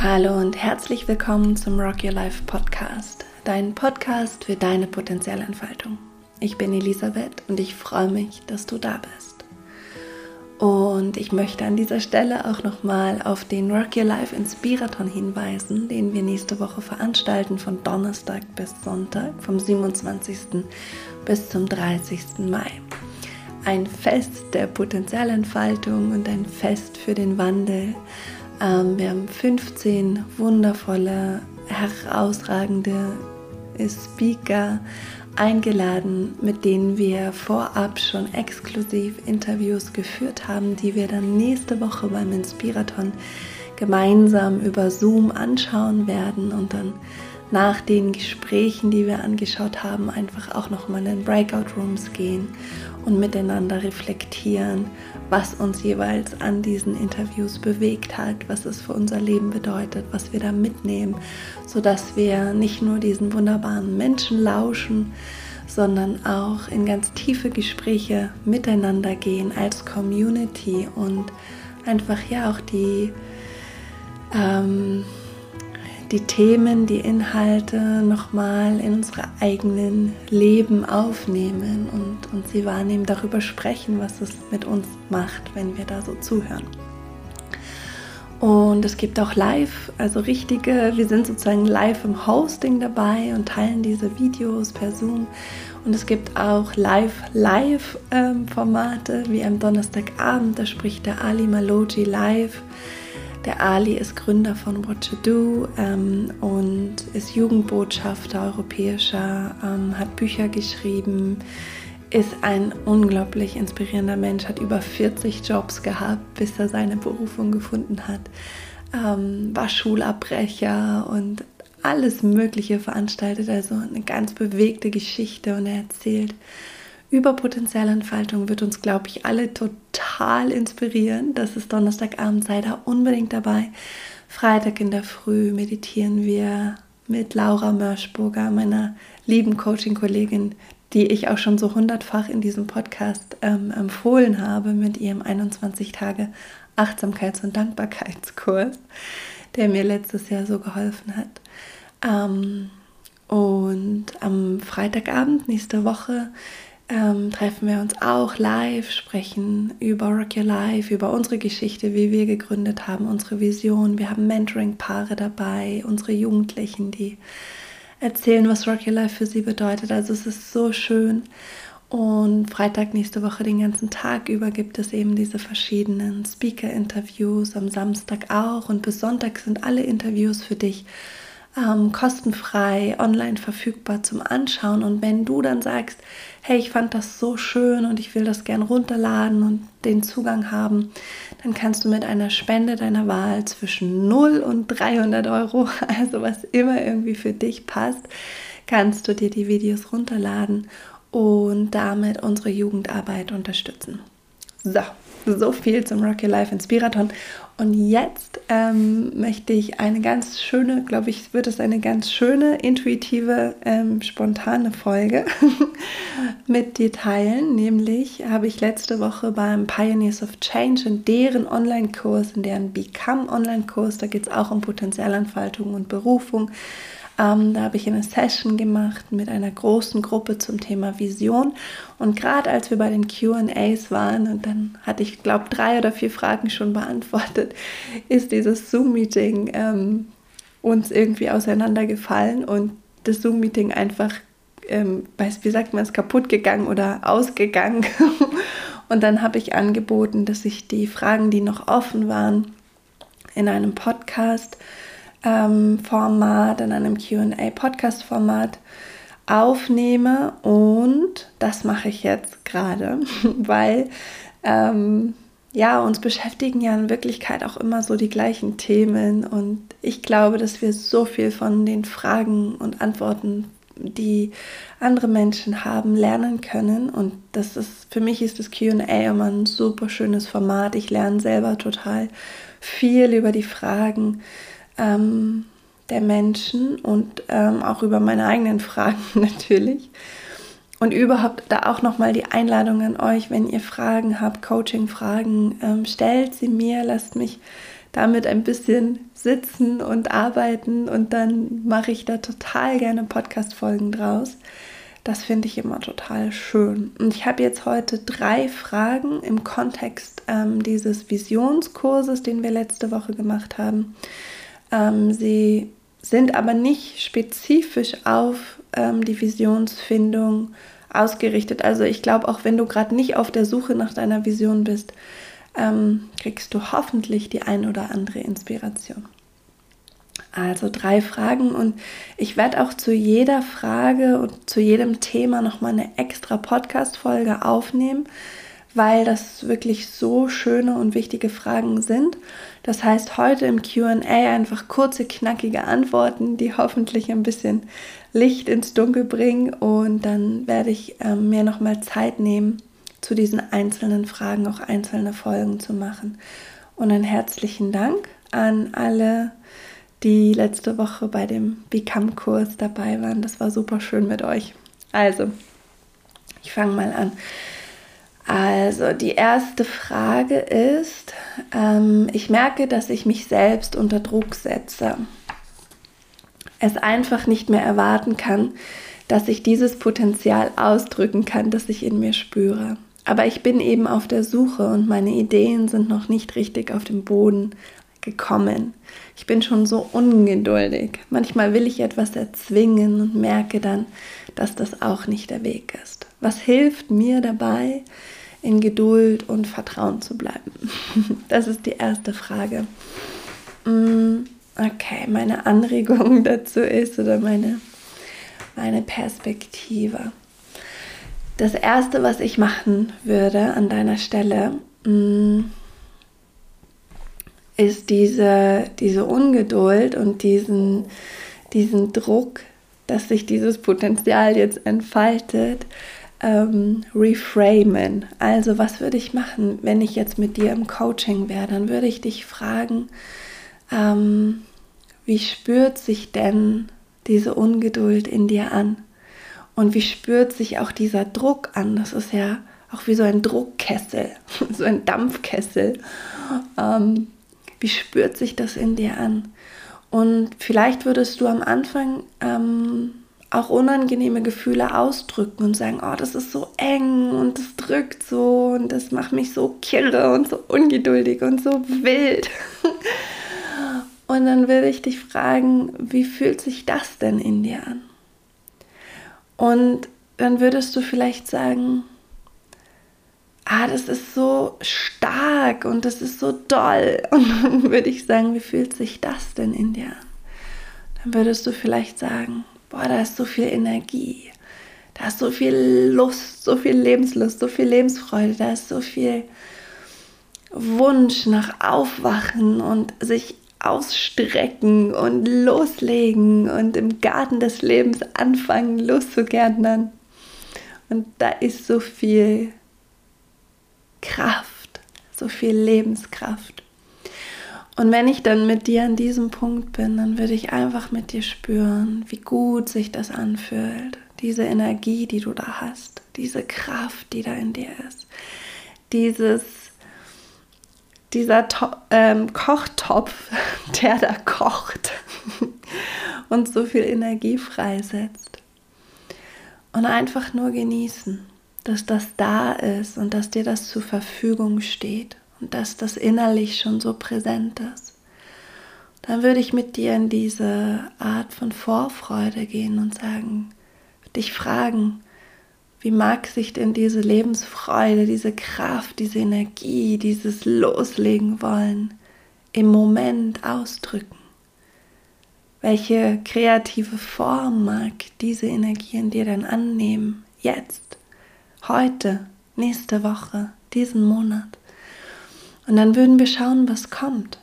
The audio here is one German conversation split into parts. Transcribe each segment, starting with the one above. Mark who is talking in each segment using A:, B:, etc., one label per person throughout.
A: Hallo und herzlich willkommen zum Rock Your Life Podcast, dein Podcast für deine Potenzialentfaltung. Ich bin Elisabeth und ich freue mich, dass du da bist. Und ich möchte an dieser Stelle auch nochmal auf den Rock Your Life Inspirathon hinweisen, den wir nächste Woche veranstalten von Donnerstag bis Sonntag, vom 27. bis zum 30. Mai. Ein Fest der Potenzialentfaltung und ein Fest für den Wandel wir haben 15 wundervolle, herausragende Speaker eingeladen, mit denen wir vorab schon exklusiv Interviews geführt haben, die wir dann nächste Woche beim Inspiraton gemeinsam über Zoom anschauen werden und dann nach den Gesprächen, die wir angeschaut haben, einfach auch nochmal in Breakout Rooms gehen und miteinander reflektieren, was uns jeweils an diesen Interviews bewegt hat, was es für unser Leben bedeutet, was wir da mitnehmen, sodass wir nicht nur diesen wunderbaren Menschen lauschen, sondern auch in ganz tiefe Gespräche miteinander gehen als Community und einfach ja auch die ähm, die Themen, die Inhalte nochmal in unsere eigenen Leben aufnehmen und, und sie wahrnehmen, darüber sprechen, was es mit uns macht, wenn wir da so zuhören. Und es gibt auch live, also richtige, wir sind sozusagen live im Hosting dabei und teilen diese Videos per Zoom. Und es gibt auch Live-Live-Formate, ähm, wie am Donnerstagabend, da spricht der Ali Maloji live der Ali ist Gründer von What to Do ähm, und ist Jugendbotschafter europäischer, ähm, hat Bücher geschrieben, ist ein unglaublich inspirierender Mensch, hat über 40 Jobs gehabt, bis er seine Berufung gefunden hat, ähm, war Schulabbrecher und alles Mögliche veranstaltet, also eine ganz bewegte Geschichte und er erzählt über Potenzialentfaltung wird uns, glaube ich, alle total inspirieren. Das ist Donnerstagabend, sei da unbedingt dabei. Freitag in der Früh meditieren wir mit Laura Mörschburger, meiner lieben Coaching-Kollegin, die ich auch schon so hundertfach in diesem Podcast ähm, empfohlen habe, mit ihrem 21 Tage Achtsamkeits- und Dankbarkeitskurs, der mir letztes Jahr so geholfen hat. Ähm, und am Freitagabend nächste Woche ähm, treffen wir uns auch live, sprechen über Rock Your Life, über unsere Geschichte, wie wir gegründet haben, unsere Vision. Wir haben Mentoring-Paare dabei, unsere Jugendlichen, die erzählen, was Rock Your Life für sie bedeutet. Also es ist so schön. Und Freitag nächste Woche den ganzen Tag über gibt es eben diese verschiedenen Speaker-Interviews, am Samstag auch. Und bis Sonntag sind alle Interviews für dich ähm, kostenfrei online verfügbar zum Anschauen. Und wenn du dann sagst, hey, ich fand das so schön und ich will das gern runterladen und den Zugang haben, dann kannst du mit einer Spende deiner Wahl zwischen 0 und 300 Euro, also was immer irgendwie für dich passt, kannst du dir die Videos runterladen und damit unsere Jugendarbeit unterstützen. So, so viel zum Rocky Life Inspiraton. Und jetzt ähm, möchte ich eine ganz schöne, glaube ich, wird es eine ganz schöne, intuitive, ähm, spontane Folge mit dir teilen. Nämlich habe ich letzte Woche beim Pioneers of Change in deren Online-Kurs, in deren Become Online-Kurs, da geht es auch um Potenzialentfaltung und Berufung, ähm, da habe ich eine Session gemacht mit einer großen Gruppe zum Thema Vision. Und gerade als wir bei den QAs waren, und dann hatte ich, glaube drei oder vier Fragen schon beantwortet, ist dieses Zoom-Meeting ähm, uns irgendwie auseinandergefallen und das Zoom-Meeting einfach, ähm, wie sagt man es, kaputt gegangen oder ausgegangen. und dann habe ich angeboten, dass ich die Fragen, die noch offen waren, in einem Podcast ähm, Format, in einem QA-Podcast-Format aufnehme. Und das mache ich jetzt gerade, weil ähm, ja, uns beschäftigen ja in Wirklichkeit auch immer so die gleichen Themen. Und ich glaube, dass wir so viel von den Fragen und Antworten die andere Menschen haben, lernen können. Und das ist, für mich ist das QA immer ein super schönes Format. Ich lerne selber total viel über die Fragen ähm, der Menschen und ähm, auch über meine eigenen Fragen natürlich. Und überhaupt da auch nochmal die Einladung an euch, wenn ihr Fragen habt, Coaching-Fragen, ähm, stellt sie mir, lasst mich damit ein bisschen sitzen und arbeiten und dann mache ich da total gerne Podcast-Folgen draus. Das finde ich immer total schön. Und ich habe jetzt heute drei Fragen im Kontext ähm, dieses Visionskurses, den wir letzte Woche gemacht haben. Ähm, sie sind aber nicht spezifisch auf ähm, die Visionsfindung ausgerichtet. Also ich glaube, auch wenn du gerade nicht auf der Suche nach deiner Vision bist, ähm, kriegst du hoffentlich die ein oder andere Inspiration. Also drei Fragen und ich werde auch zu jeder Frage und zu jedem Thema nochmal eine extra Podcast-Folge aufnehmen, weil das wirklich so schöne und wichtige Fragen sind. Das heißt, heute im QA einfach kurze, knackige Antworten, die hoffentlich ein bisschen Licht ins Dunkel bringen und dann werde ich äh, mir nochmal Zeit nehmen, zu diesen einzelnen Fragen auch einzelne Folgen zu machen. Und einen herzlichen Dank an alle, die letzte Woche bei dem Become-Kurs dabei waren. Das war super schön mit euch. Also, ich fange mal an. Also, die erste Frage ist, ähm, ich merke, dass ich mich selbst unter Druck setze. Es einfach nicht mehr erwarten kann, dass ich dieses Potenzial ausdrücken kann, das ich in mir spüre. Aber ich bin eben auf der Suche und meine Ideen sind noch nicht richtig auf dem Boden gekommen. Ich bin schon so ungeduldig. Manchmal will ich etwas erzwingen und merke dann, dass das auch nicht der Weg ist. Was hilft mir dabei, in Geduld und Vertrauen zu bleiben? Das ist die erste Frage. Mm, okay, meine Anregung dazu ist oder meine, meine Perspektive. Das Erste, was ich machen würde an deiner Stelle, mm, ist diese, diese Ungeduld und diesen, diesen Druck, dass sich dieses Potenzial jetzt entfaltet, ähm, reframen. Also was würde ich machen, wenn ich jetzt mit dir im Coaching wäre? Dann würde ich dich fragen, ähm, wie spürt sich denn diese Ungeduld in dir an? Und wie spürt sich auch dieser Druck an? Das ist ja auch wie so ein Druckkessel, so ein Dampfkessel. Ähm, wie spürt sich das in dir an? Und vielleicht würdest du am Anfang ähm, auch unangenehme Gefühle ausdrücken und sagen, oh, das ist so eng und das drückt so und das macht mich so kirre und so ungeduldig und so wild. und dann würde ich dich fragen, wie fühlt sich das denn in dir an? Und dann würdest du vielleicht sagen, ah, das ist so stark und das ist so doll. Und dann würde ich sagen, wie fühlt sich das denn in dir an? Dann würdest du vielleicht sagen, boah, da ist so viel Energie, da ist so viel Lust, so viel Lebenslust, so viel Lebensfreude, da ist so viel Wunsch nach Aufwachen und sich ausstrecken und loslegen und im Garten des Lebens anfangen loszugärtnern. Und da ist so viel Kraft, so viel Lebenskraft. Und wenn ich dann mit dir an diesem Punkt bin, dann würde ich einfach mit dir spüren, wie gut sich das anfühlt. Diese Energie, die du da hast, diese Kraft, die da in dir ist. Dieses dieser to ähm, Kochtopf, der da kocht und so viel Energie freisetzt. Und einfach nur genießen, dass das da ist und dass dir das zur Verfügung steht und dass das innerlich schon so präsent ist. Dann würde ich mit dir in diese Art von Vorfreude gehen und sagen, dich fragen, wie mag sich denn diese Lebensfreude, diese Kraft, diese Energie, dieses Loslegen wollen im Moment ausdrücken? Welche kreative Form mag diese Energie in dir dann annehmen? Jetzt, heute, nächste Woche, diesen Monat. Und dann würden wir schauen, was kommt.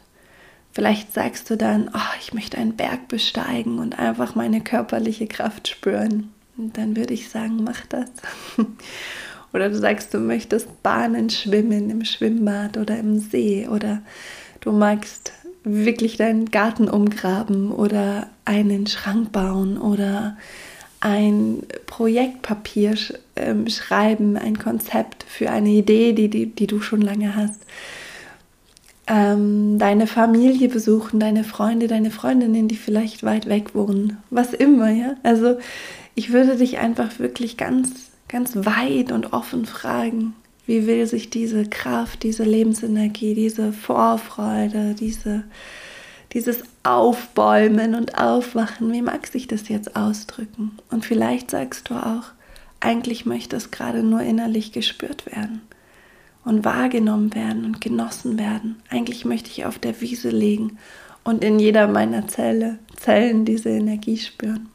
A: Vielleicht sagst du dann, oh, ich möchte einen Berg besteigen und einfach meine körperliche Kraft spüren. Und dann würde ich sagen, mach das. oder du sagst, du möchtest Bahnen schwimmen im Schwimmbad oder im See oder du magst wirklich deinen Garten umgraben oder einen Schrank bauen oder ein Projektpapier ähm, schreiben, ein Konzept für eine Idee, die, die, die du schon lange hast. Ähm, deine Familie besuchen, deine Freunde, deine Freundinnen, die vielleicht weit weg wohnen, was immer, ja. Also ich würde dich einfach wirklich ganz, ganz weit und offen fragen, wie will sich diese Kraft, diese Lebensenergie, diese Vorfreude, diese, dieses Aufbäumen und Aufwachen, wie mag sich das jetzt ausdrücken? Und vielleicht sagst du auch, eigentlich möchte es gerade nur innerlich gespürt werden und wahrgenommen werden und genossen werden. Eigentlich möchte ich auf der Wiese liegen und in jeder meiner Zelle, Zellen diese Energie spüren.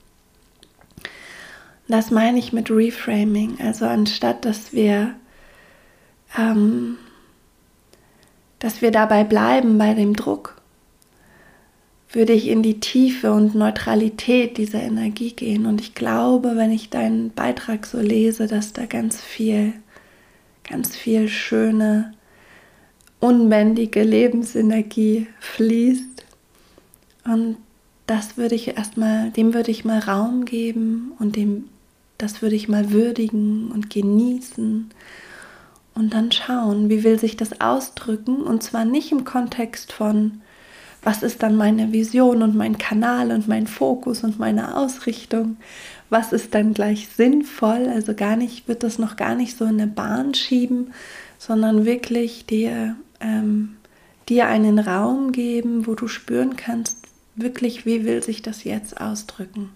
A: Das meine ich mit Reframing. Also anstatt dass wir, ähm, dass wir dabei bleiben bei dem Druck, würde ich in die Tiefe und Neutralität dieser Energie gehen. Und ich glaube, wenn ich deinen Beitrag so lese, dass da ganz viel ganz viel schöne, unbändige Lebensenergie fließt. Und das würde ich erstmal, dem würde ich mal Raum geben und dem, das würde ich mal würdigen und genießen und dann schauen, wie will sich das ausdrücken und zwar nicht im Kontext von, was ist dann meine Vision und mein Kanal und mein Fokus und meine Ausrichtung, was ist dann gleich sinnvoll, also gar nicht, wird das noch gar nicht so in eine Bahn schieben, sondern wirklich dir, ähm, dir einen Raum geben, wo du spüren kannst, wirklich, wie will sich das jetzt ausdrücken.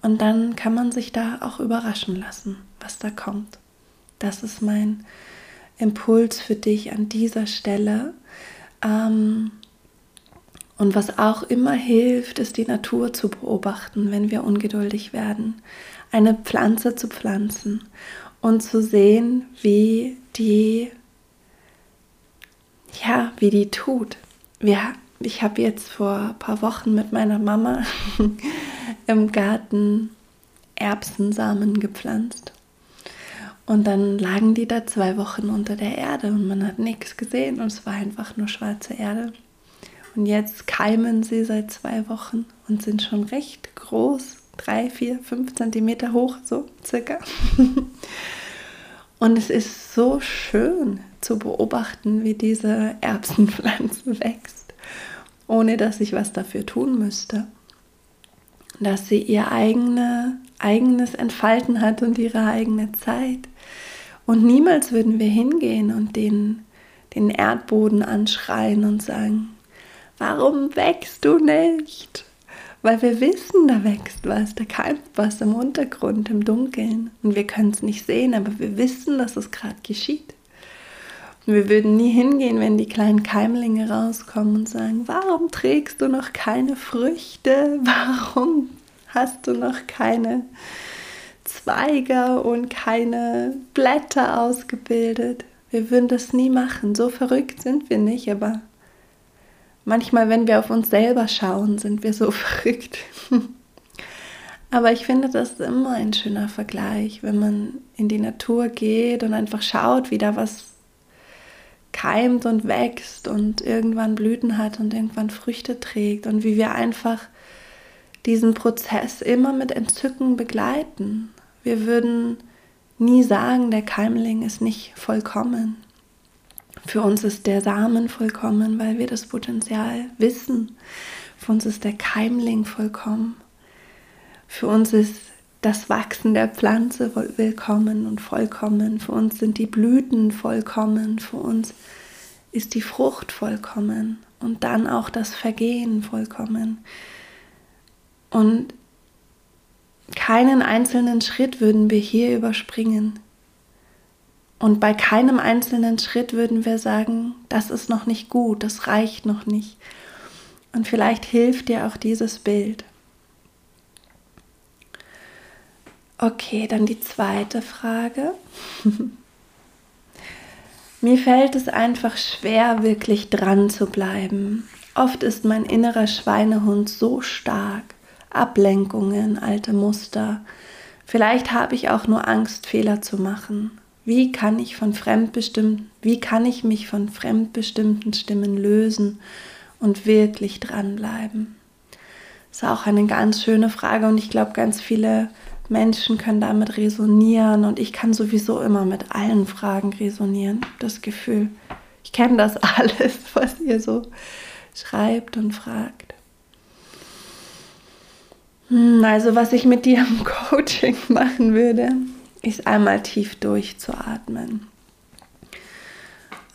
A: Und dann kann man sich da auch überraschen lassen, was da kommt. Das ist mein Impuls für dich an dieser Stelle. Ähm, und was auch immer hilft, ist die Natur zu beobachten, wenn wir ungeduldig werden. Eine Pflanze zu pflanzen und zu sehen, wie die, ja, wie die tut. Wir, ich habe jetzt vor ein paar Wochen mit meiner Mama im Garten Erbsensamen gepflanzt. Und dann lagen die da zwei Wochen unter der Erde und man hat nichts gesehen und es war einfach nur schwarze Erde. Und jetzt keimen sie seit zwei Wochen und sind schon recht groß, drei, vier, fünf Zentimeter hoch, so circa. und es ist so schön zu beobachten, wie diese Erbsenpflanze wächst, ohne dass ich was dafür tun müsste. Dass sie ihr eigene, eigenes Entfalten hat und ihre eigene Zeit. Und niemals würden wir hingehen und den, den Erdboden anschreien und sagen, warum wächst du nicht? Weil wir wissen, da wächst was, da keimt was im Untergrund, im Dunkeln. Und wir können es nicht sehen, aber wir wissen, dass es gerade geschieht. Und wir würden nie hingehen, wenn die kleinen Keimlinge rauskommen und sagen, warum trägst du noch keine Früchte? Warum hast du noch keine Zweige und keine Blätter ausgebildet? Wir würden das nie machen. So verrückt sind wir nicht, aber Manchmal, wenn wir auf uns selber schauen, sind wir so verrückt. Aber ich finde, das ist immer ein schöner Vergleich, wenn man in die Natur geht und einfach schaut, wie da was keimt und wächst und irgendwann Blüten hat und irgendwann Früchte trägt und wie wir einfach diesen Prozess immer mit Entzücken begleiten. Wir würden nie sagen, der Keimling ist nicht vollkommen. Für uns ist der Samen vollkommen, weil wir das Potenzial wissen. Für uns ist der Keimling vollkommen. Für uns ist das Wachsen der Pflanze willkommen und vollkommen. Für uns sind die Blüten vollkommen. Für uns ist die Frucht vollkommen. Und dann auch das Vergehen vollkommen. Und keinen einzelnen Schritt würden wir hier überspringen. Und bei keinem einzelnen Schritt würden wir sagen, das ist noch nicht gut, das reicht noch nicht. Und vielleicht hilft dir auch dieses Bild. Okay, dann die zweite Frage. Mir fällt es einfach schwer, wirklich dran zu bleiben. Oft ist mein innerer Schweinehund so stark. Ablenkungen, alte Muster. Vielleicht habe ich auch nur Angst, Fehler zu machen. Wie kann ich von fremdbestimmten, wie kann ich mich von fremdbestimmten Stimmen lösen und wirklich dranbleiben? Das ist auch eine ganz schöne Frage und ich glaube, ganz viele Menschen können damit resonieren und ich kann sowieso immer mit allen Fragen resonieren. Das Gefühl, Ich kenne das alles, was ihr so schreibt und fragt. Hm, also was ich mit dir im Coaching machen würde, ist einmal tief durchzuatmen.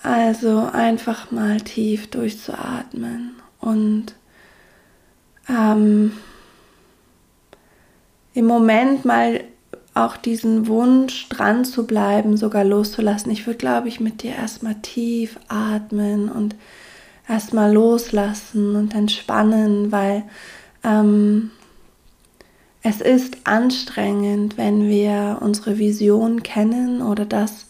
A: Also einfach mal tief durchzuatmen und ähm, im Moment mal auch diesen Wunsch dran zu bleiben, sogar loszulassen. Ich würde, glaube ich, mit dir erstmal tief atmen und erstmal loslassen und entspannen, weil ähm, es ist anstrengend, wenn wir unsere Vision kennen oder das,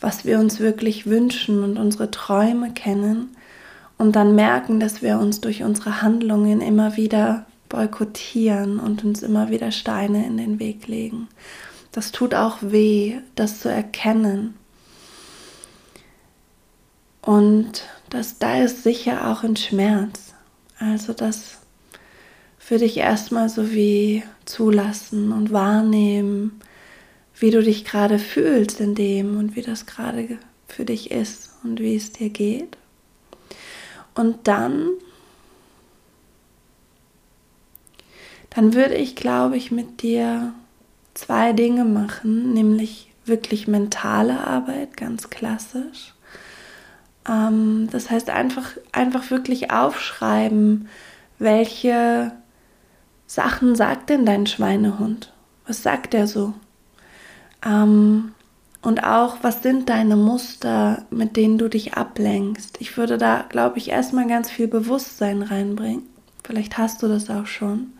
A: was wir uns wirklich wünschen und unsere Träume kennen und dann merken, dass wir uns durch unsere Handlungen immer wieder boykottieren und uns immer wieder Steine in den Weg legen. Das tut auch weh, das zu erkennen. Und das, da ist sicher auch ein Schmerz. Also das für dich erstmal so wie zulassen und wahrnehmen, wie du dich gerade fühlst in dem und wie das gerade für dich ist und wie es dir geht. Und dann, dann würde ich, glaube ich, mit dir zwei Dinge machen, nämlich wirklich mentale Arbeit, ganz klassisch. Ähm, das heißt einfach, einfach wirklich aufschreiben, welche Sachen sagt denn dein Schweinehund? Was sagt er so? Ähm, und auch, was sind deine Muster, mit denen du dich ablenkst? Ich würde da, glaube ich, erstmal ganz viel Bewusstsein reinbringen. Vielleicht hast du das auch schon.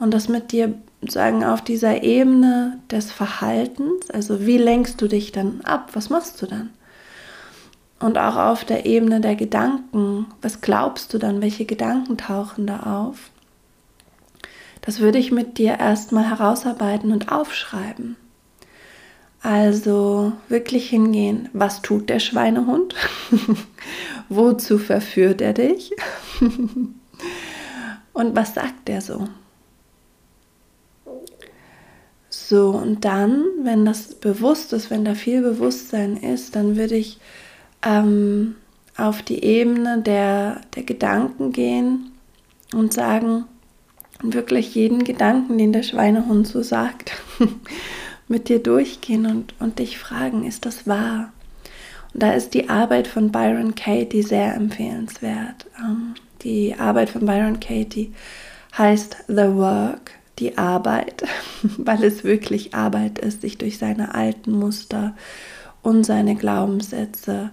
A: Und das mit dir sagen auf dieser Ebene des Verhaltens, also wie lenkst du dich dann ab? Was machst du dann? Und auch auf der Ebene der Gedanken, was glaubst du dann? Welche Gedanken tauchen da auf? Das würde ich mit dir erstmal herausarbeiten und aufschreiben. Also wirklich hingehen, was tut der Schweinehund? Wozu verführt er dich? und was sagt er so? So, und dann, wenn das bewusst ist, wenn da viel Bewusstsein ist, dann würde ich ähm, auf die Ebene der, der Gedanken gehen und sagen, wirklich jeden Gedanken, den der Schweinehund so sagt, mit dir durchgehen und, und dich fragen, ist das wahr? Und da ist die Arbeit von Byron Katie sehr empfehlenswert. Ähm, die Arbeit von Byron Katie heißt The Work, die Arbeit, weil es wirklich Arbeit ist, sich durch seine alten Muster und seine Glaubenssätze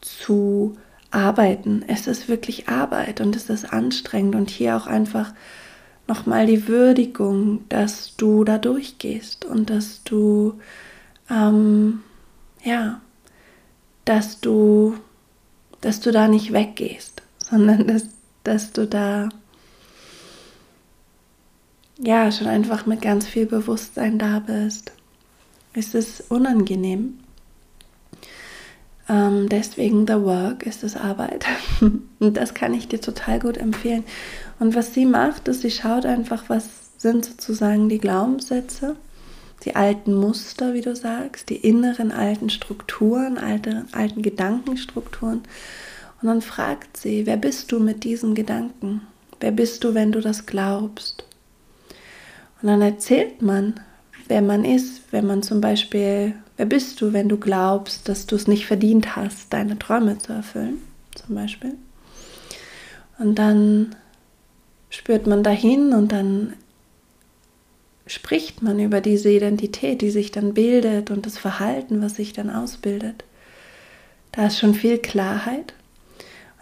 A: zu arbeiten. Es ist wirklich Arbeit und es ist anstrengend und hier auch einfach nochmal die Würdigung, dass du da durchgehst und dass du, ähm, ja, dass du, dass du da nicht weggehst, sondern dass, dass du da, ja, schon einfach mit ganz viel Bewusstsein da bist. Es ist unangenehm. Ähm, deswegen The Work ist es Arbeit. Und das kann ich dir total gut empfehlen. Und was sie macht, ist, sie schaut einfach, was sind sozusagen die Glaubenssätze, die alten Muster, wie du sagst, die inneren alten Strukturen, alte, alten Gedankenstrukturen. Und dann fragt sie, wer bist du mit diesen Gedanken? Wer bist du, wenn du das glaubst? Und dann erzählt man, wer man ist, wenn man zum Beispiel, wer bist du, wenn du glaubst, dass du es nicht verdient hast, deine Träume zu erfüllen, zum Beispiel. Und dann spürt man dahin und dann spricht man über diese Identität, die sich dann bildet und das Verhalten, was sich dann ausbildet. Da ist schon viel Klarheit.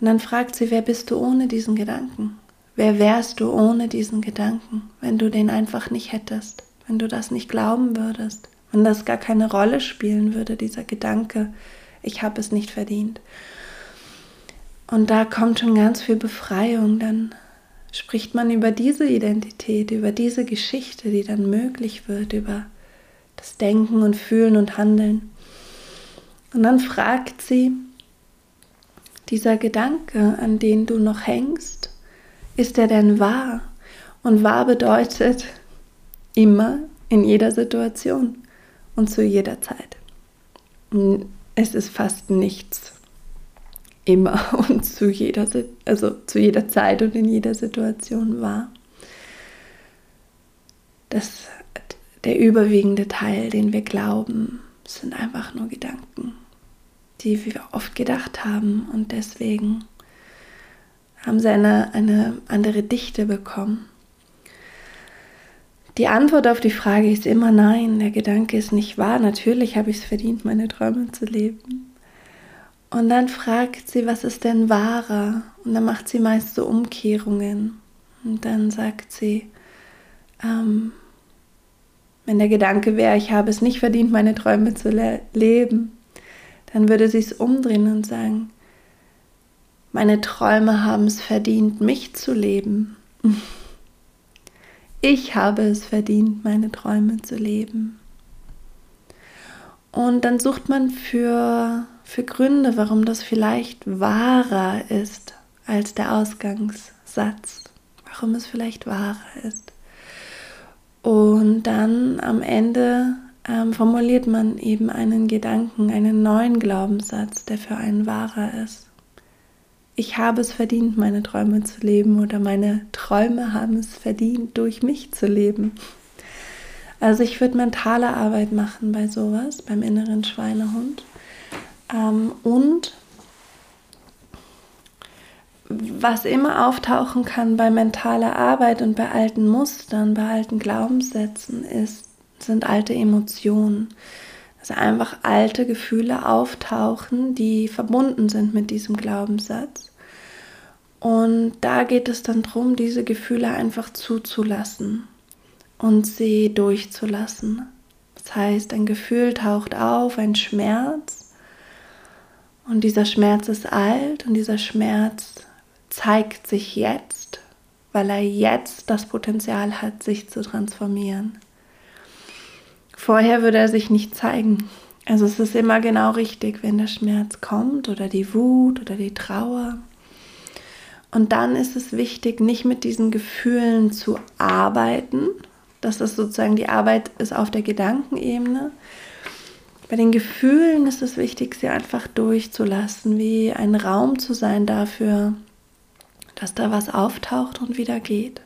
A: Und dann fragt sie, wer bist du ohne diesen Gedanken? Wer wärst du ohne diesen Gedanken, wenn du den einfach nicht hättest, wenn du das nicht glauben würdest, wenn das gar keine Rolle spielen würde, dieser Gedanke, ich habe es nicht verdient. Und da kommt schon ganz viel Befreiung dann spricht man über diese Identität, über diese Geschichte, die dann möglich wird, über das Denken und Fühlen und Handeln. Und dann fragt sie, dieser Gedanke, an den du noch hängst, ist er denn wahr? Und wahr bedeutet immer, in jeder Situation und zu jeder Zeit. Es ist fast nichts immer und zu jeder, also zu jeder Zeit und in jeder Situation wahr. Das, der überwiegende Teil, den wir glauben, sind einfach nur Gedanken, die wir oft gedacht haben und deswegen haben sie eine, eine andere Dichte bekommen. Die Antwort auf die Frage ist immer nein, der Gedanke ist nicht wahr. Natürlich habe ich es verdient, meine Träume zu leben. Und dann fragt sie, was ist denn wahrer? Und dann macht sie meist so Umkehrungen. Und dann sagt sie, ähm, wenn der Gedanke wäre, ich habe es nicht verdient, meine Träume zu le leben, dann würde sie es umdrehen und sagen, meine Träume haben es verdient, mich zu leben. Ich habe es verdient, meine Träume zu leben. Und dann sucht man für, für Gründe, warum das vielleicht wahrer ist als der Ausgangssatz. Warum es vielleicht wahrer ist. Und dann am Ende ähm, formuliert man eben einen Gedanken, einen neuen Glaubenssatz, der für einen wahrer ist. Ich habe es verdient, meine Träume zu leben oder meine Träume haben es verdient, durch mich zu leben. Also ich würde mentale Arbeit machen bei sowas, beim inneren Schweinehund. Ähm, und was immer auftauchen kann bei mentaler Arbeit und bei alten Mustern, bei alten Glaubenssätzen, ist, sind alte Emotionen. Also einfach alte Gefühle auftauchen, die verbunden sind mit diesem Glaubenssatz. Und da geht es dann darum, diese Gefühle einfach zuzulassen und sie durchzulassen. Das heißt, ein Gefühl taucht auf, ein Schmerz. Und dieser Schmerz ist alt und dieser Schmerz zeigt sich jetzt, weil er jetzt das Potenzial hat, sich zu transformieren. Vorher würde er sich nicht zeigen. Also es ist immer genau richtig, wenn der Schmerz kommt oder die Wut oder die Trauer und dann ist es wichtig, nicht mit diesen Gefühlen zu arbeiten. Das ist sozusagen die Arbeit ist auf der Gedankenebene. Bei den Gefühlen ist es wichtig, sie einfach durchzulassen, wie ein Raum zu sein dafür, dass da was auftaucht und wieder geht.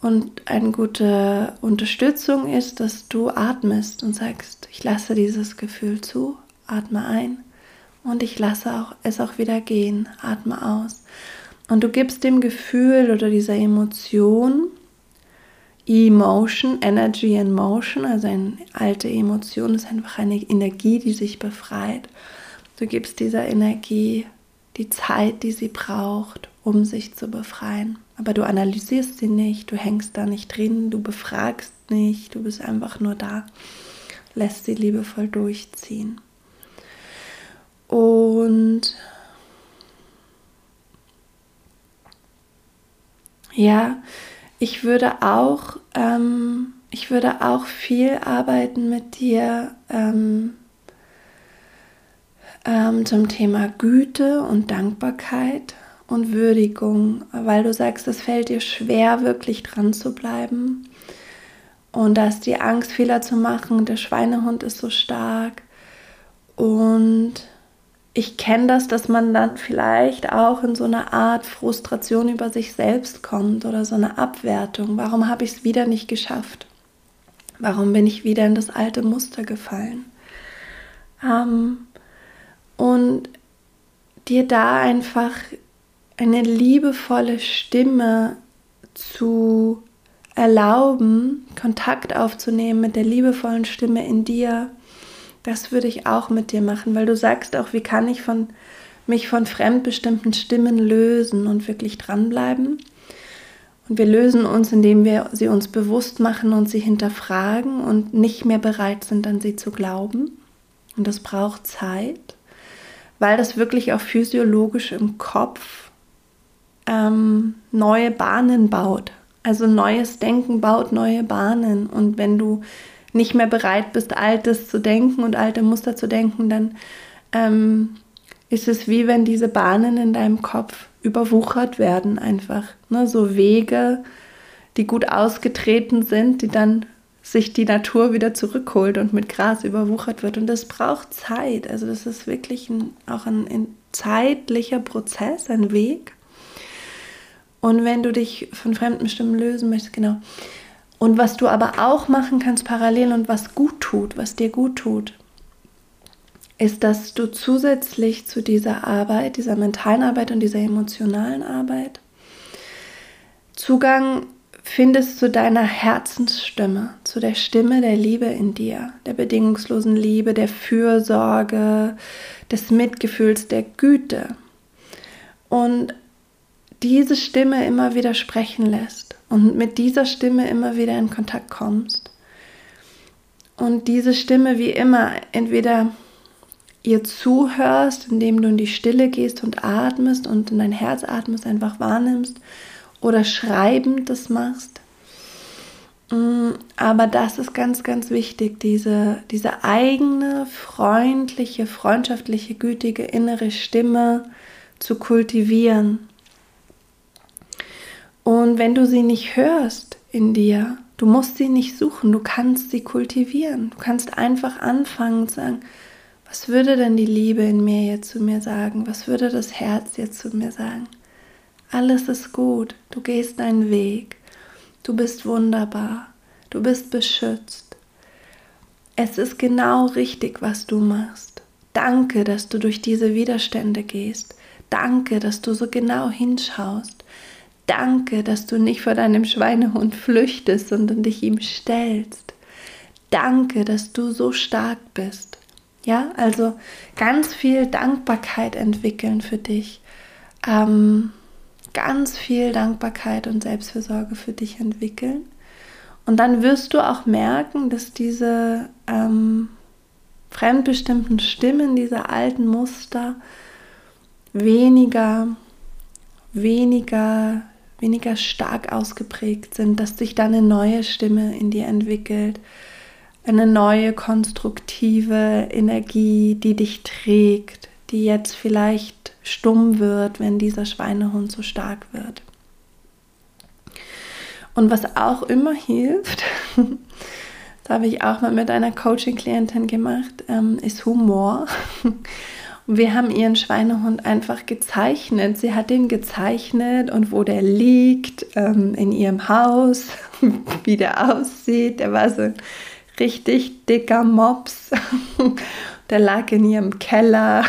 A: Und eine gute Unterstützung ist, dass du atmest und sagst, ich lasse dieses Gefühl zu, atme ein und ich lasse auch, es auch wieder gehen, atme aus. Und du gibst dem Gefühl oder dieser Emotion Emotion, Energy and Motion, also eine alte Emotion ist einfach eine Energie, die sich befreit. Du gibst dieser Energie die Zeit, die sie braucht, um sich zu befreien. Aber du analysierst sie nicht, du hängst da nicht drin, du befragst nicht, du bist einfach nur da, lässt sie liebevoll durchziehen. Und Ja, ich würde auch, ähm, ich würde auch viel arbeiten mit dir ähm, ähm, zum Thema Güte und Dankbarkeit und Würdigung, weil du sagst, es fällt dir schwer, wirklich dran zu bleiben. Und da ist die Angst, Fehler zu machen. Der Schweinehund ist so stark. Und ich kenne das, dass man dann vielleicht auch in so eine Art Frustration über sich selbst kommt oder so eine Abwertung. Warum habe ich es wieder nicht geschafft? Warum bin ich wieder in das alte Muster gefallen? Ähm, und dir da einfach eine liebevolle Stimme zu erlauben, Kontakt aufzunehmen mit der liebevollen Stimme in dir das würde ich auch mit dir machen, weil du sagst auch, wie kann ich von, mich von fremdbestimmten Stimmen lösen und wirklich dranbleiben. Und wir lösen uns, indem wir sie uns bewusst machen und sie hinterfragen und nicht mehr bereit sind, an sie zu glauben. Und das braucht Zeit, weil das wirklich auch physiologisch im Kopf ähm, neue Bahnen baut. Also neues Denken baut neue Bahnen. Und wenn du nicht mehr bereit bist, Altes zu denken und alte Muster zu denken, dann ähm, ist es wie wenn diese Bahnen in deinem Kopf überwuchert werden einfach. Ne? So Wege, die gut ausgetreten sind, die dann sich die Natur wieder zurückholt und mit Gras überwuchert wird. Und das braucht Zeit. Also das ist wirklich ein, auch ein, ein zeitlicher Prozess, ein Weg. Und wenn du dich von fremden Stimmen lösen möchtest, genau. Und was du aber auch machen kannst parallel und was gut tut, was dir gut tut, ist, dass du zusätzlich zu dieser Arbeit, dieser mentalen Arbeit und dieser emotionalen Arbeit Zugang findest zu deiner Herzensstimme, zu der Stimme der Liebe in dir, der bedingungslosen Liebe, der Fürsorge, des Mitgefühls, der Güte. Und diese Stimme immer wieder sprechen lässt und mit dieser Stimme immer wieder in Kontakt kommst. Und diese Stimme wie immer entweder ihr zuhörst, indem du in die Stille gehst und atmest und in dein Herz atmest, einfach wahrnimmst oder schreibend das machst. Mm, aber das ist ganz, ganz wichtig, diese, diese eigene, freundliche, freundschaftliche, gütige innere Stimme zu kultivieren. Und wenn du sie nicht hörst in dir, du musst sie nicht suchen, du kannst sie kultivieren. Du kannst einfach anfangen zu sagen, was würde denn die Liebe in mir jetzt zu mir sagen? Was würde das Herz jetzt zu mir sagen? Alles ist gut, du gehst deinen Weg, du bist wunderbar, du bist beschützt. Es ist genau richtig, was du machst. Danke, dass du durch diese Widerstände gehst. Danke, dass du so genau hinschaust. Danke, dass du nicht vor deinem Schweinehund flüchtest, sondern dich ihm stellst. Danke, dass du so stark bist. Ja, also ganz viel Dankbarkeit entwickeln für dich. Ähm, ganz viel Dankbarkeit und Selbstfürsorge für dich entwickeln. Und dann wirst du auch merken, dass diese ähm, fremdbestimmten Stimmen, diese alten Muster weniger, weniger, weniger stark ausgeprägt sind, dass sich dann eine neue Stimme in dir entwickelt, eine neue konstruktive Energie, die dich trägt, die jetzt vielleicht stumm wird, wenn dieser Schweinehund so stark wird. Und was auch immer hilft, das habe ich auch mal mit einer Coaching-Klientin gemacht, ähm, ist Humor. Wir haben ihren Schweinehund einfach gezeichnet. Sie hat ihn gezeichnet und wo der liegt, ähm, in ihrem Haus, wie der aussieht. Der war so ein richtig dicker Mops. der lag in ihrem Keller.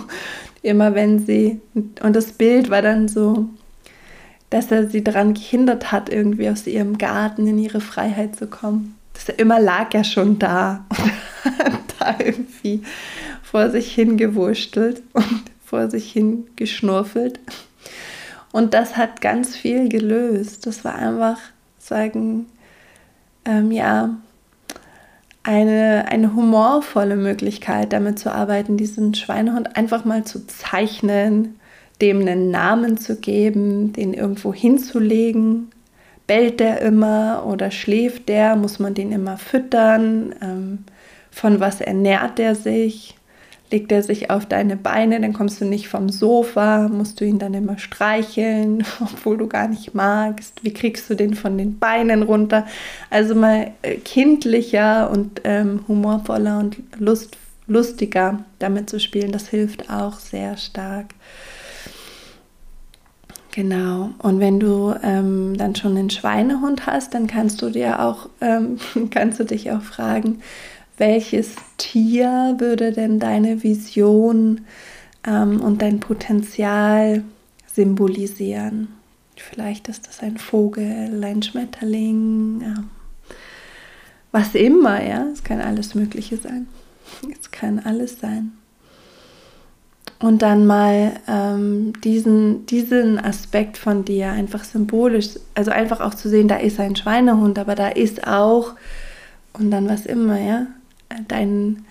A: Immer wenn sie, und das Bild war dann so, dass er sie daran gehindert hat, irgendwie aus ihrem Garten in ihre Freiheit zu kommen. Das immer lag er schon da da irgendwie vor sich hingewurstelt und vor sich hin geschnurfelt. Und das hat ganz viel gelöst. Das war einfach sagen, ähm, ja, eine, eine humorvolle Möglichkeit, damit zu arbeiten, diesen Schweinehund einfach mal zu zeichnen, dem einen Namen zu geben, den irgendwo hinzulegen. Bellt der immer oder schläft der? Muss man den immer füttern? Ähm, von was ernährt der sich? Legt er sich auf deine Beine, dann kommst du nicht vom Sofa, musst du ihn dann immer streicheln, obwohl du gar nicht magst. Wie kriegst du den von den Beinen runter? Also mal äh, kindlicher und ähm, humorvoller und lust, lustiger damit zu spielen, das hilft auch sehr stark. Genau. Und wenn du ähm, dann schon einen Schweinehund hast, dann kannst du dir auch, ähm, kannst du dich auch fragen, welches Tier würde denn deine Vision ähm, und dein Potenzial symbolisieren? Vielleicht ist das ein Vogel, ein Schmetterling, ja. was immer, ja. Es kann alles Mögliche sein. Es kann alles sein. Und dann mal ähm, diesen, diesen Aspekt von dir einfach symbolisch, also einfach auch zu sehen, da ist ein Schweinehund, aber da ist auch, und dann was immer, ja, dein,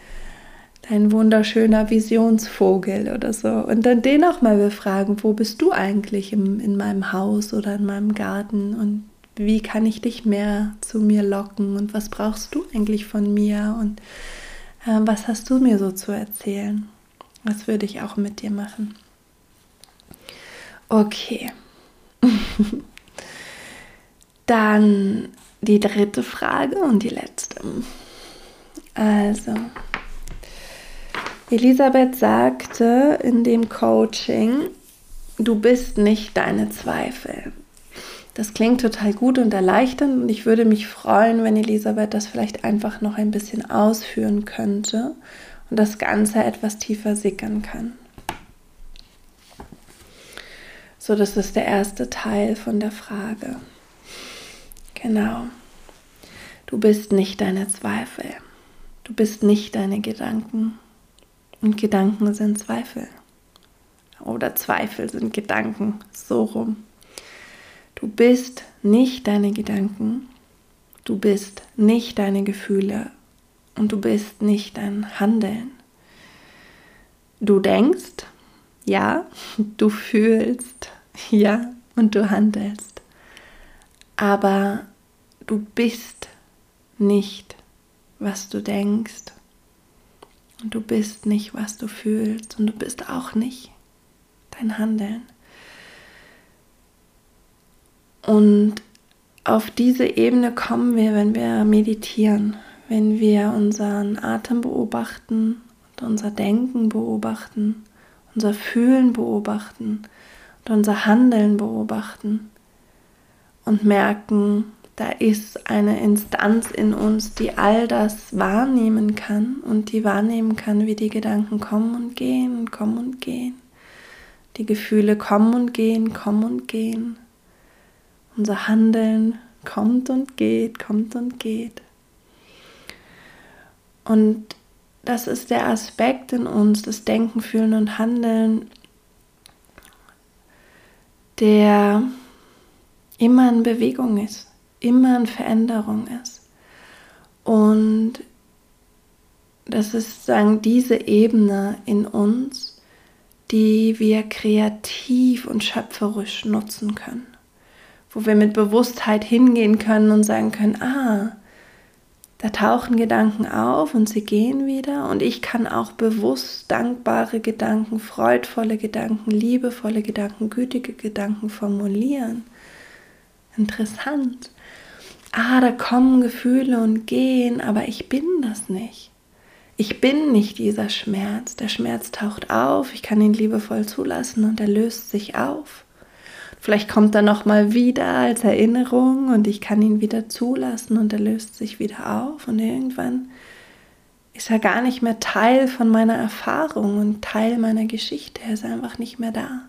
A: dein wunderschöner Visionsvogel oder so. Und dann den auch mal befragen, wo bist du eigentlich im, in meinem Haus oder in meinem Garten und wie kann ich dich mehr zu mir locken und was brauchst du eigentlich von mir und äh, was hast du mir so zu erzählen? Was würde ich auch mit dir machen? Okay. Dann die dritte Frage und die letzte. Also, Elisabeth sagte in dem Coaching, du bist nicht deine Zweifel. Das klingt total gut und erleichternd und ich würde mich freuen, wenn Elisabeth das vielleicht einfach noch ein bisschen ausführen könnte und das Ganze etwas tiefer sickern kann. So, das ist der erste Teil von der Frage. Genau. Du bist nicht deine Zweifel. Du bist nicht deine Gedanken. Und Gedanken sind Zweifel. Oder Zweifel sind Gedanken. So rum. Du bist nicht deine Gedanken. Du bist nicht deine Gefühle. Und du bist nicht dein Handeln. Du denkst, ja, du fühlst, ja, und du handelst. Aber du bist nicht, was du denkst. Und du bist nicht, was du fühlst. Und du bist auch nicht dein Handeln. Und auf diese Ebene kommen wir, wenn wir meditieren, wenn wir unseren Atem beobachten und unser Denken beobachten, unser Fühlen beobachten und unser Handeln beobachten und merken, da ist eine Instanz in uns, die all das wahrnehmen kann und die wahrnehmen kann, wie die Gedanken kommen und gehen kommen und gehen. Die Gefühle kommen und gehen, kommen und gehen. Unser Handeln kommt und geht, kommt und geht. Und das ist der Aspekt in uns, das Denken, Fühlen und Handeln, der immer in Bewegung ist, immer in Veränderung ist. Und das ist sagen diese Ebene in uns, die wir kreativ und schöpferisch nutzen können, wo wir mit Bewusstheit hingehen können und sagen können, ah, da tauchen Gedanken auf und sie gehen wieder und ich kann auch bewusst dankbare Gedanken, freudvolle Gedanken, liebevolle Gedanken, gütige Gedanken formulieren. Interessant. Ah, da kommen Gefühle und gehen, aber ich bin das nicht. Ich bin nicht dieser Schmerz. Der Schmerz taucht auf, ich kann ihn liebevoll zulassen und er löst sich auf. Vielleicht kommt er noch mal wieder als Erinnerung und ich kann ihn wieder zulassen und er löst sich wieder auf und irgendwann ist er gar nicht mehr Teil von meiner Erfahrung und Teil meiner Geschichte. Er ist einfach nicht mehr da.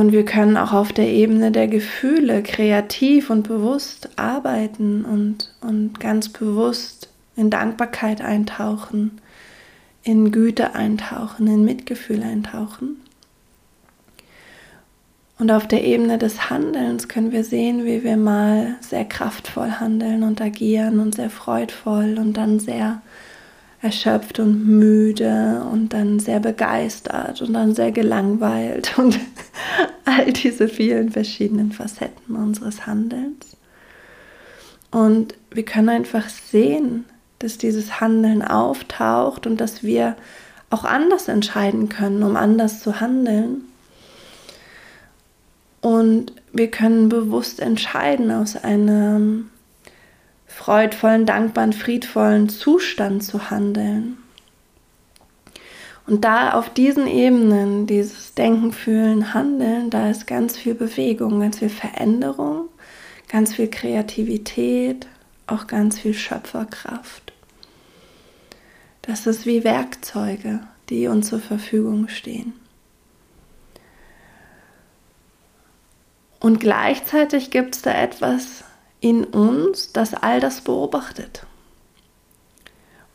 A: Und wir können auch auf der Ebene der Gefühle kreativ und bewusst arbeiten und, und ganz bewusst in Dankbarkeit eintauchen, in Güte eintauchen, in Mitgefühl eintauchen. Und auf der Ebene des Handelns können wir sehen, wie wir mal sehr kraftvoll handeln und agieren und sehr freudvoll und dann sehr erschöpft und müde und dann sehr begeistert und dann sehr gelangweilt und all diese vielen verschiedenen Facetten unseres Handelns. Und wir können einfach sehen, dass dieses Handeln auftaucht und dass wir auch anders entscheiden können, um anders zu handeln und wir können bewusst entscheiden, aus einem freudvollen, dankbaren, friedvollen Zustand zu handeln. Und da auf diesen Ebenen, dieses Denken, Fühlen, Handeln, da ist ganz viel Bewegung, ganz viel Veränderung, ganz viel Kreativität, auch ganz viel Schöpferkraft. Das ist wie Werkzeuge, die uns zur Verfügung stehen. Und gleichzeitig gibt es da etwas in uns, das all das beobachtet.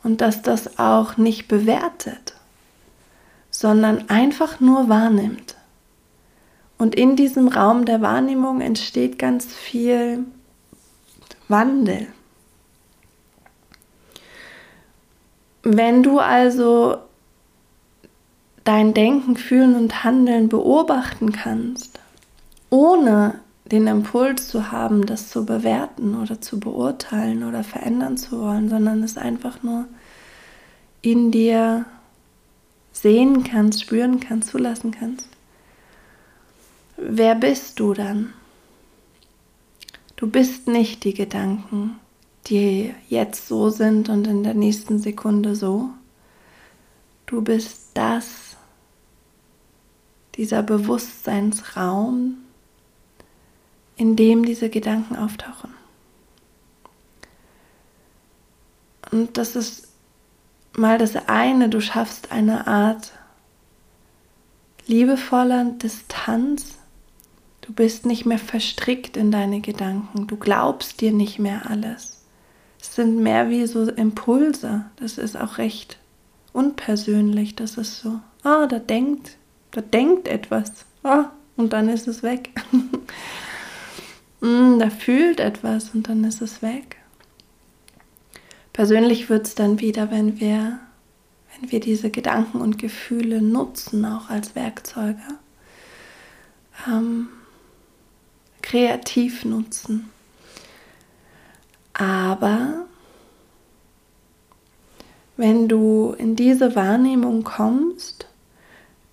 A: Und dass das auch nicht bewertet, sondern einfach nur wahrnimmt. Und in diesem Raum der Wahrnehmung entsteht ganz viel Wandel. Wenn du also dein Denken, Fühlen und Handeln beobachten kannst, ohne den Impuls zu haben, das zu bewerten oder zu beurteilen oder verändern zu wollen, sondern es einfach nur in dir sehen kannst, spüren kannst, zulassen kannst. Wer bist du dann? Du bist nicht die Gedanken, die jetzt so sind und in der nächsten Sekunde so. Du bist das, dieser Bewusstseinsraum, in dem diese Gedanken auftauchen. Und das ist mal das eine, du schaffst eine Art liebevoller Distanz. Du bist nicht mehr verstrickt in deine Gedanken. Du glaubst dir nicht mehr alles. Es sind mehr wie so Impulse. Das ist auch recht unpersönlich. Das ist so, ah, da denkt, da denkt etwas. Ah, und dann ist es weg. mm, da fühlt etwas und dann ist es weg. Persönlich wird es dann wieder, wenn wir, wenn wir diese Gedanken und Gefühle nutzen, auch als Werkzeuge, ähm, kreativ nutzen. Aber wenn du in diese Wahrnehmung kommst,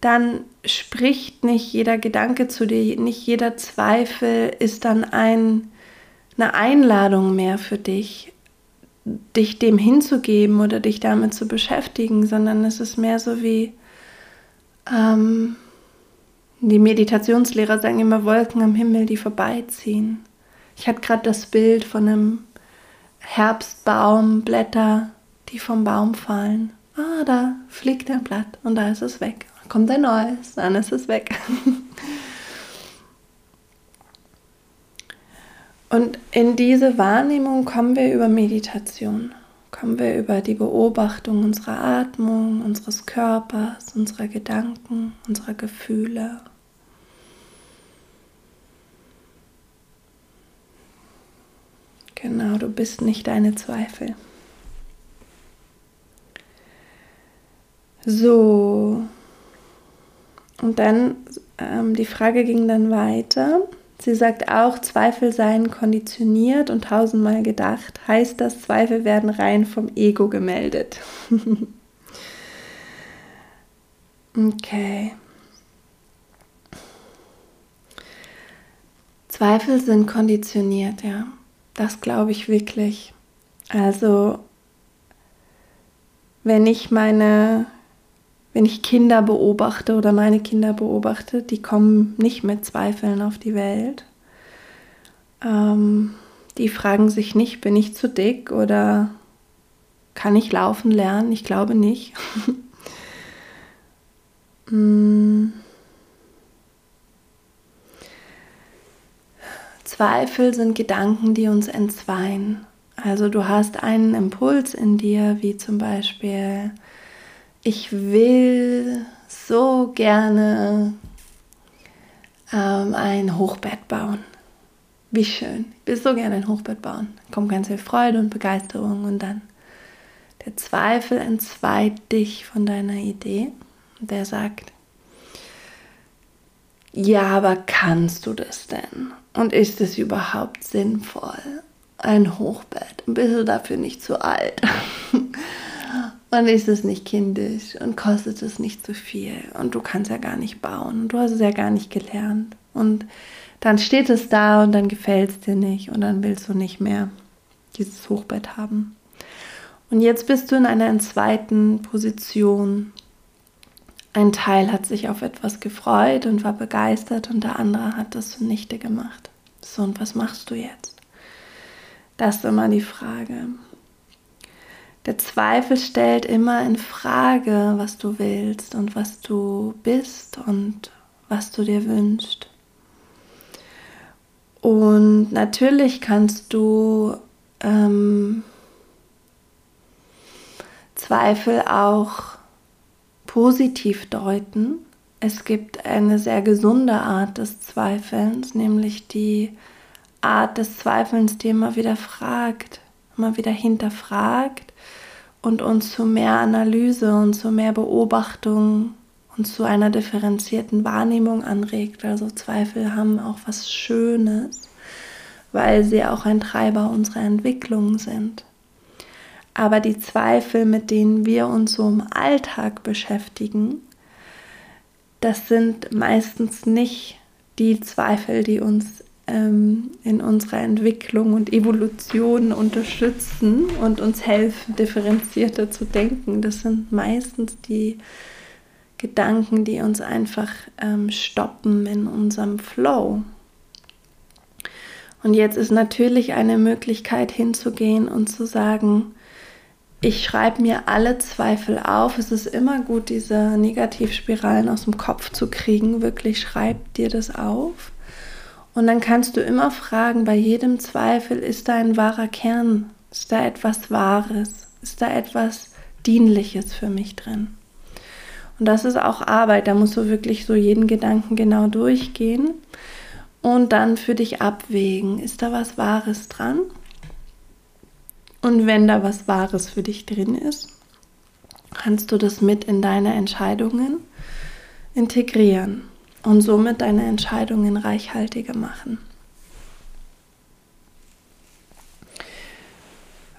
A: dann spricht nicht jeder Gedanke zu dir, nicht jeder Zweifel ist dann ein, eine Einladung mehr für dich, dich dem hinzugeben oder dich damit zu beschäftigen, sondern es ist mehr so wie ähm, die Meditationslehrer sagen immer Wolken am Himmel, die vorbeiziehen. Ich hatte gerade das Bild von einem Herbstbaum, Blätter, die vom Baum fallen. Ah, da fliegt ein Blatt und da ist es weg. Kommt ein neues, dann ist es weg. Und in diese Wahrnehmung kommen wir über Meditation, kommen wir über die Beobachtung unserer Atmung, unseres Körpers, unserer Gedanken, unserer Gefühle. Genau, du bist nicht deine Zweifel. So, und dann, ähm, die Frage ging dann weiter. Sie sagt auch, Zweifel seien konditioniert und tausendmal gedacht. Heißt das, Zweifel werden rein vom Ego gemeldet. okay. Zweifel sind konditioniert, ja. Das glaube ich wirklich. Also, wenn ich meine, wenn ich Kinder beobachte oder meine Kinder beobachte, die kommen nicht mit Zweifeln auf die Welt. Ähm, die fragen sich nicht, bin ich zu dick oder kann ich laufen lernen? Ich glaube nicht. mm. Zweifel sind Gedanken, die uns entzweien. Also du hast einen Impuls in dir, wie zum Beispiel, ich will so gerne ähm, ein Hochbett bauen. Wie schön. Ich will so gerne ein Hochbett bauen. Da kommt ganz viel Freude und Begeisterung und dann der Zweifel entzweit dich von deiner Idee. Der sagt, ja, aber kannst du das denn? Und ist es überhaupt sinnvoll? Ein Hochbett. Bist du dafür nicht zu alt? Und ist es nicht kindisch und kostet es nicht zu viel und du kannst ja gar nicht bauen und du hast es ja gar nicht gelernt. Und dann steht es da und dann gefällt es dir nicht und dann willst du nicht mehr dieses Hochbett haben. Und jetzt bist du in einer zweiten Position. Ein Teil hat sich auf etwas gefreut und war begeistert und der andere hat das zunichte gemacht. So, und was machst du jetzt? Das ist immer die Frage. Der Zweifel stellt immer in Frage, was du willst und was du bist und was du dir wünschst. Und natürlich kannst du ähm, Zweifel auch positiv deuten. Es gibt eine sehr gesunde Art des Zweifelns, nämlich die Art des Zweifelns, die immer wieder fragt, immer wieder hinterfragt und uns zu mehr Analyse und zu mehr Beobachtung und zu einer differenzierten Wahrnehmung anregt. Also Zweifel haben auch was Schönes, weil sie auch ein Treiber unserer Entwicklung sind. Aber die Zweifel, mit denen wir uns so im Alltag beschäftigen, das sind meistens nicht die Zweifel, die uns ähm, in unserer Entwicklung und Evolution unterstützen und uns helfen, differenzierter zu denken. Das sind meistens die Gedanken, die uns einfach ähm, stoppen in unserem Flow. Und jetzt ist natürlich eine Möglichkeit hinzugehen und zu sagen, ich schreibe mir alle Zweifel auf. Es ist immer gut, diese Negativspiralen aus dem Kopf zu kriegen. Wirklich schreib dir das auf. Und dann kannst du immer fragen, bei jedem Zweifel, ist da ein wahrer Kern? Ist da etwas Wahres? Ist da etwas Dienliches für mich drin? Und das ist auch Arbeit. Da musst du wirklich so jeden Gedanken genau durchgehen und dann für dich abwägen. Ist da was Wahres dran? Und wenn da was Wahres für dich drin ist, kannst du das mit in deine Entscheidungen integrieren und somit deine Entscheidungen reichhaltiger machen.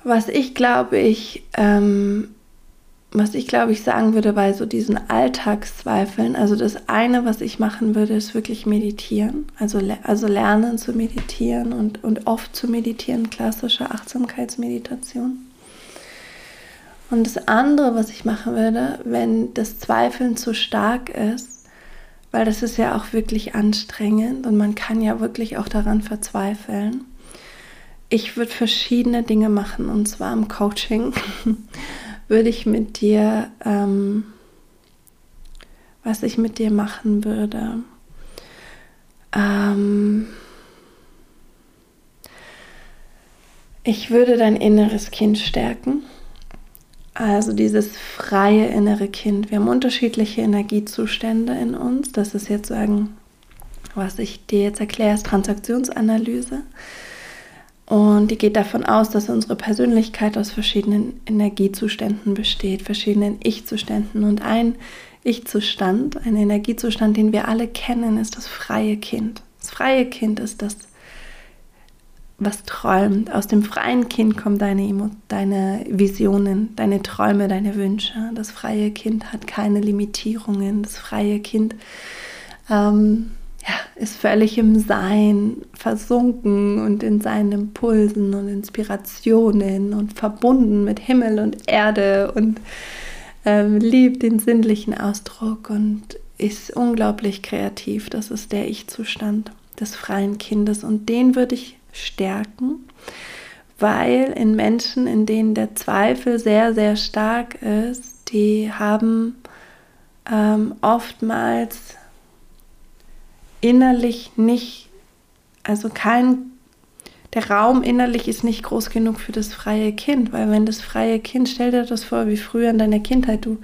A: Was ich glaube, ich ähm, was ich glaube ich sagen würde bei so diesen Alltagszweifeln, also das eine, was ich machen würde, ist wirklich meditieren, also, also lernen zu meditieren und, und oft zu meditieren, klassische Achtsamkeitsmeditation. Und das andere, was ich machen würde, wenn das Zweifeln zu stark ist, weil das ist ja auch wirklich anstrengend und man kann ja wirklich auch daran verzweifeln. Ich würde verschiedene Dinge machen und zwar im Coaching. würde ich mit dir, ähm, was ich mit dir machen würde. Ähm, ich würde dein inneres Kind stärken. Also dieses freie innere Kind. Wir haben unterschiedliche Energiezustände in uns. Das ist jetzt sagen, was ich dir jetzt erkläre, ist Transaktionsanalyse. Und die geht davon aus, dass unsere Persönlichkeit aus verschiedenen Energiezuständen besteht, verschiedenen Ich-Zuständen. Und ein Ich-Zustand, ein Energiezustand, den wir alle kennen, ist das freie Kind. Das freie Kind ist das, was träumt. Aus dem freien Kind kommen deine, deine Visionen, deine Träume, deine Wünsche. Das freie Kind hat keine Limitierungen. Das freie Kind ähm, ja, ist völlig im Sein versunken und in seinen Impulsen und Inspirationen und verbunden mit Himmel und Erde und ähm, liebt den sinnlichen Ausdruck und ist unglaublich kreativ. Das ist der Ich-Zustand des freien Kindes und den würde ich stärken, weil in Menschen, in denen der Zweifel sehr, sehr stark ist, die haben ähm, oftmals innerlich nicht, also kein, der Raum innerlich ist nicht groß genug für das freie Kind, weil wenn das freie Kind, stell dir das vor, wie früher in deiner Kindheit, du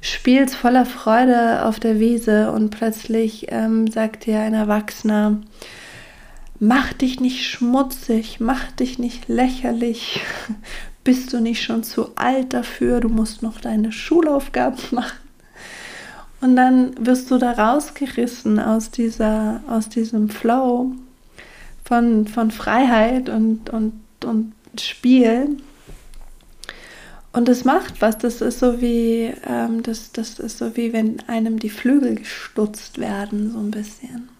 A: spielst voller Freude auf der Wiese und plötzlich ähm, sagt dir ein Erwachsener, mach dich nicht schmutzig, mach dich nicht lächerlich, bist du nicht schon zu alt dafür, du musst noch deine Schulaufgaben machen. Und dann wirst du da rausgerissen aus, dieser, aus diesem Flow von, von Freiheit und, und, und Spiel. Und das macht was. Das ist so wie, ähm, das, das ist so wie wenn einem die Flügel gestutzt werden, so ein bisschen.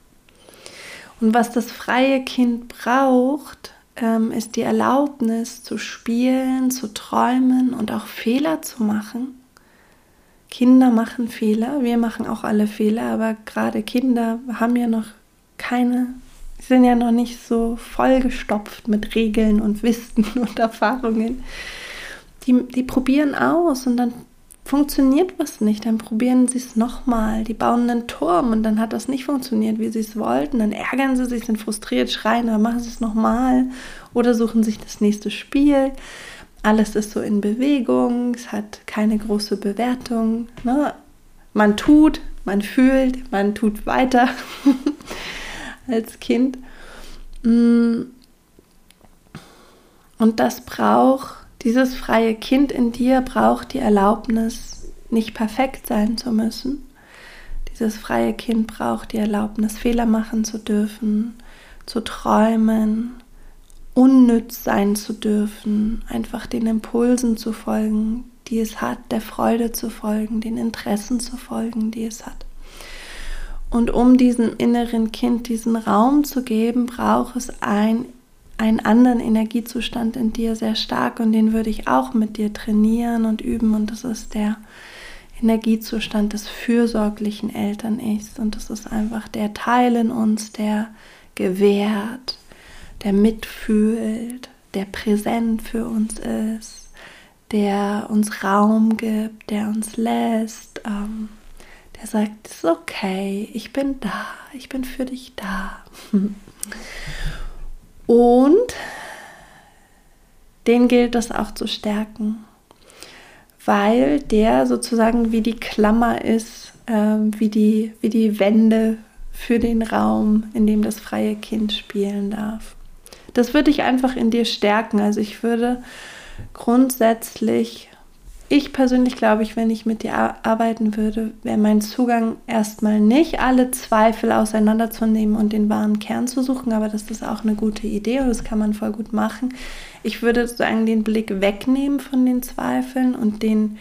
A: Und was das freie Kind braucht, ähm, ist die Erlaubnis zu spielen, zu träumen und auch Fehler zu machen Kinder machen Fehler, wir machen auch alle Fehler, aber gerade Kinder haben ja noch keine, sind ja noch nicht so vollgestopft mit Regeln und Wissen und Erfahrungen. Die, die probieren aus und dann funktioniert was nicht, dann probieren sie es nochmal. Die bauen einen Turm und dann hat das nicht funktioniert, wie sie es wollten. Dann ärgern sie sich, sind frustriert, schreien, dann machen sie es nochmal oder suchen sich das nächste Spiel alles ist so in Bewegung, es hat keine große Bewertung. Ne? Man tut, man fühlt, man tut weiter als Kind. Mm. Und das braucht, dieses freie Kind in dir braucht die Erlaubnis, nicht perfekt sein zu müssen. Dieses freie Kind braucht die Erlaubnis, Fehler machen zu dürfen, zu träumen, unnütz sein zu dürfen, einfach den Impulsen zu folgen, die es hat, der Freude zu folgen, den Interessen zu folgen, die es hat. Und um diesem inneren Kind diesen Raum zu geben, braucht es ein, einen anderen Energiezustand in dir sehr stark und den würde ich auch mit dir trainieren und üben und das ist der Energiezustand des fürsorglichen Eltern-Ichs und das ist einfach der Teil in uns, der gewährt, der mitfühlt, der präsent für uns ist, der uns Raum gibt, der uns lässt, ähm, der sagt, es ist okay, ich bin da, ich bin für dich da. Und den gilt es auch zu stärken weil der sozusagen wie die Klammer ist, äh, wie, die, wie die Wände für den Raum, in dem das freie Kind spielen darf. Das würde ich einfach in dir stärken. Also ich würde grundsätzlich, ich persönlich glaube ich, wenn ich mit dir arbeiten würde, wäre mein Zugang erstmal nicht alle Zweifel auseinanderzunehmen und den wahren Kern zu suchen, aber das ist auch eine gute Idee und das kann man voll gut machen. Ich würde sozusagen den Blick wegnehmen von den Zweifeln und den,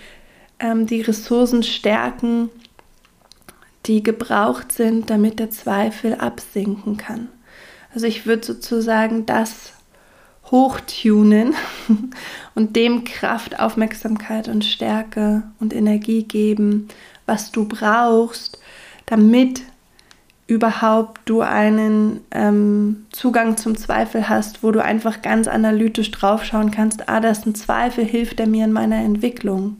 A: ähm, die Ressourcen stärken, die gebraucht sind, damit der Zweifel absinken kann. Also ich würde sozusagen das hochtunen und dem Kraft, Aufmerksamkeit und Stärke und Energie geben, was du brauchst, damit überhaupt du einen ähm, Zugang zum Zweifel hast, wo du einfach ganz analytisch draufschauen kannst, ah, das ist ein Zweifel, hilft er mir in meiner Entwicklung.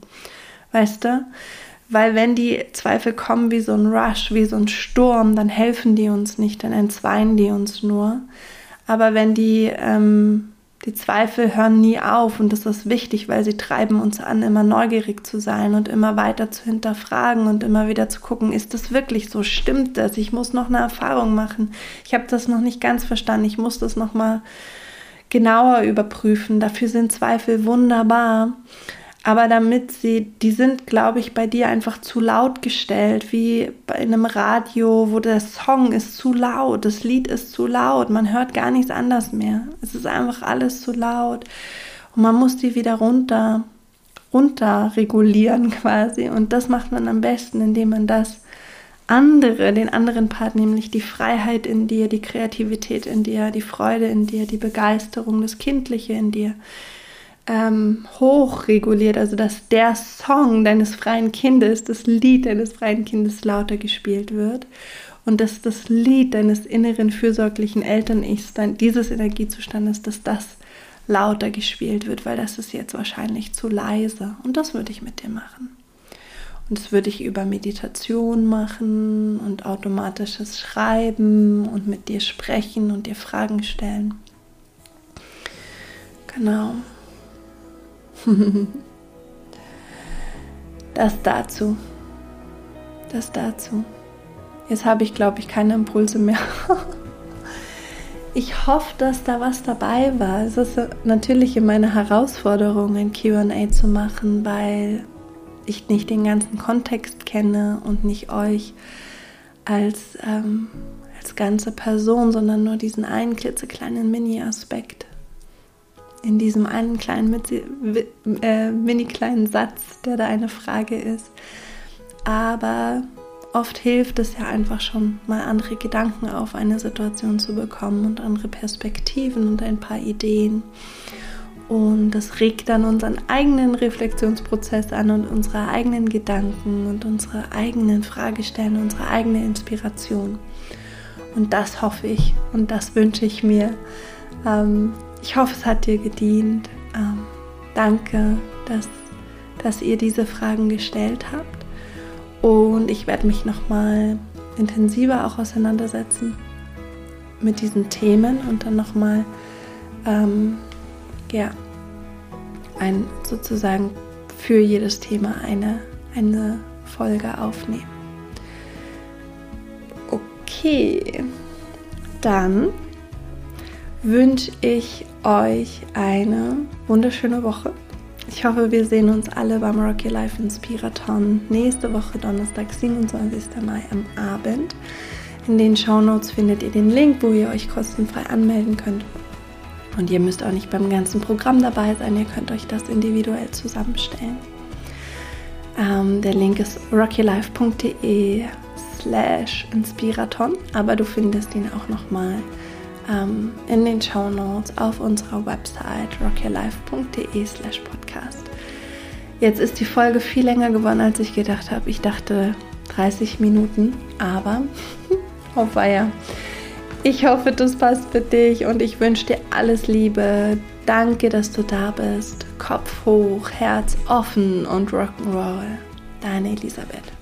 A: Weißt du? Weil wenn die Zweifel kommen wie so ein Rush, wie so ein Sturm, dann helfen die uns nicht, dann entzweien die uns nur. Aber wenn die ähm, die Zweifel hören nie auf und das ist wichtig, weil sie treiben uns an, immer neugierig zu sein und immer weiter zu hinterfragen und immer wieder zu gucken, ist das wirklich so? Stimmt das? Ich muss noch eine Erfahrung machen. Ich habe das noch nicht ganz verstanden. Ich muss das noch mal genauer überprüfen. Dafür sind Zweifel wunderbar aber damit sie, die sind, glaube ich, bei dir einfach zu laut gestellt, wie bei einem Radio, wo der Song ist zu laut, das Lied ist zu laut, man hört gar nichts anders mehr. Es ist einfach alles zu laut und man muss die wieder runter, runter regulieren quasi und das macht man am besten, indem man das andere, den anderen Part, nämlich die Freiheit in dir, die Kreativität in dir, die Freude in dir, die Begeisterung, das Kindliche in dir, ähm, hochreguliert, also dass der Song deines freien Kindes, das Lied deines freien Kindes lauter gespielt wird und dass das Lied deines inneren fürsorglichen Eltern-Ichs, dieses Energiezustandes, dass das lauter gespielt wird, weil das ist jetzt wahrscheinlich zu leise und das würde ich mit dir machen. Und das würde ich über Meditation machen und automatisches Schreiben und mit dir sprechen und dir Fragen stellen. Genau. das dazu. Das dazu. Jetzt habe ich, glaube ich, keine Impulse mehr. ich hoffe, dass da was dabei war. Es ist natürlich in meiner Herausforderung, ein QA zu machen, weil ich nicht den ganzen Kontext kenne und nicht euch als, ähm, als ganze Person, sondern nur diesen einen klitzekleinen Mini-Aspekt in diesem einen kleinen, äh, mini kleinen Satz, der da eine Frage ist. Aber oft hilft es ja einfach schon, mal andere Gedanken auf eine Situation zu bekommen und andere Perspektiven und ein paar Ideen. Und das regt dann unseren eigenen Reflexionsprozess an und unsere eigenen Gedanken und unsere eigenen Fragestellen, unsere eigene Inspiration. Und das hoffe ich und das wünsche ich mir, ähm, ich hoffe, es hat dir gedient. Ähm, danke, dass, dass ihr diese Fragen gestellt habt. Und ich werde mich nochmal intensiver auch auseinandersetzen mit diesen Themen und dann nochmal ähm, ja, ein, sozusagen für jedes Thema eine, eine Folge aufnehmen. Okay, dann wünsche ich euch eine wunderschöne Woche. Ich hoffe, wir sehen uns alle beim Rocky Life Inspiraton nächste Woche Donnerstag, 27. Mai am Abend. In den Show Notes findet ihr den Link, wo ihr euch kostenfrei anmelden könnt. Und ihr müsst auch nicht beim ganzen Programm dabei sein, ihr könnt euch das individuell zusammenstellen. Ähm, der Link ist rockylife.de slash Inspiraton, aber du findest ihn auch nochmal ähm, in den Show Notes auf unserer Website rockyourlife.de slash podcast. Jetzt ist die Folge viel länger geworden, als ich gedacht habe. Ich dachte 30 Minuten, aber auf Weiher. Ich hoffe, das passt für dich und ich wünsche dir alles Liebe. Danke, dass du da bist. Kopf hoch, Herz offen und Rock'n'Roll. Deine Elisabeth.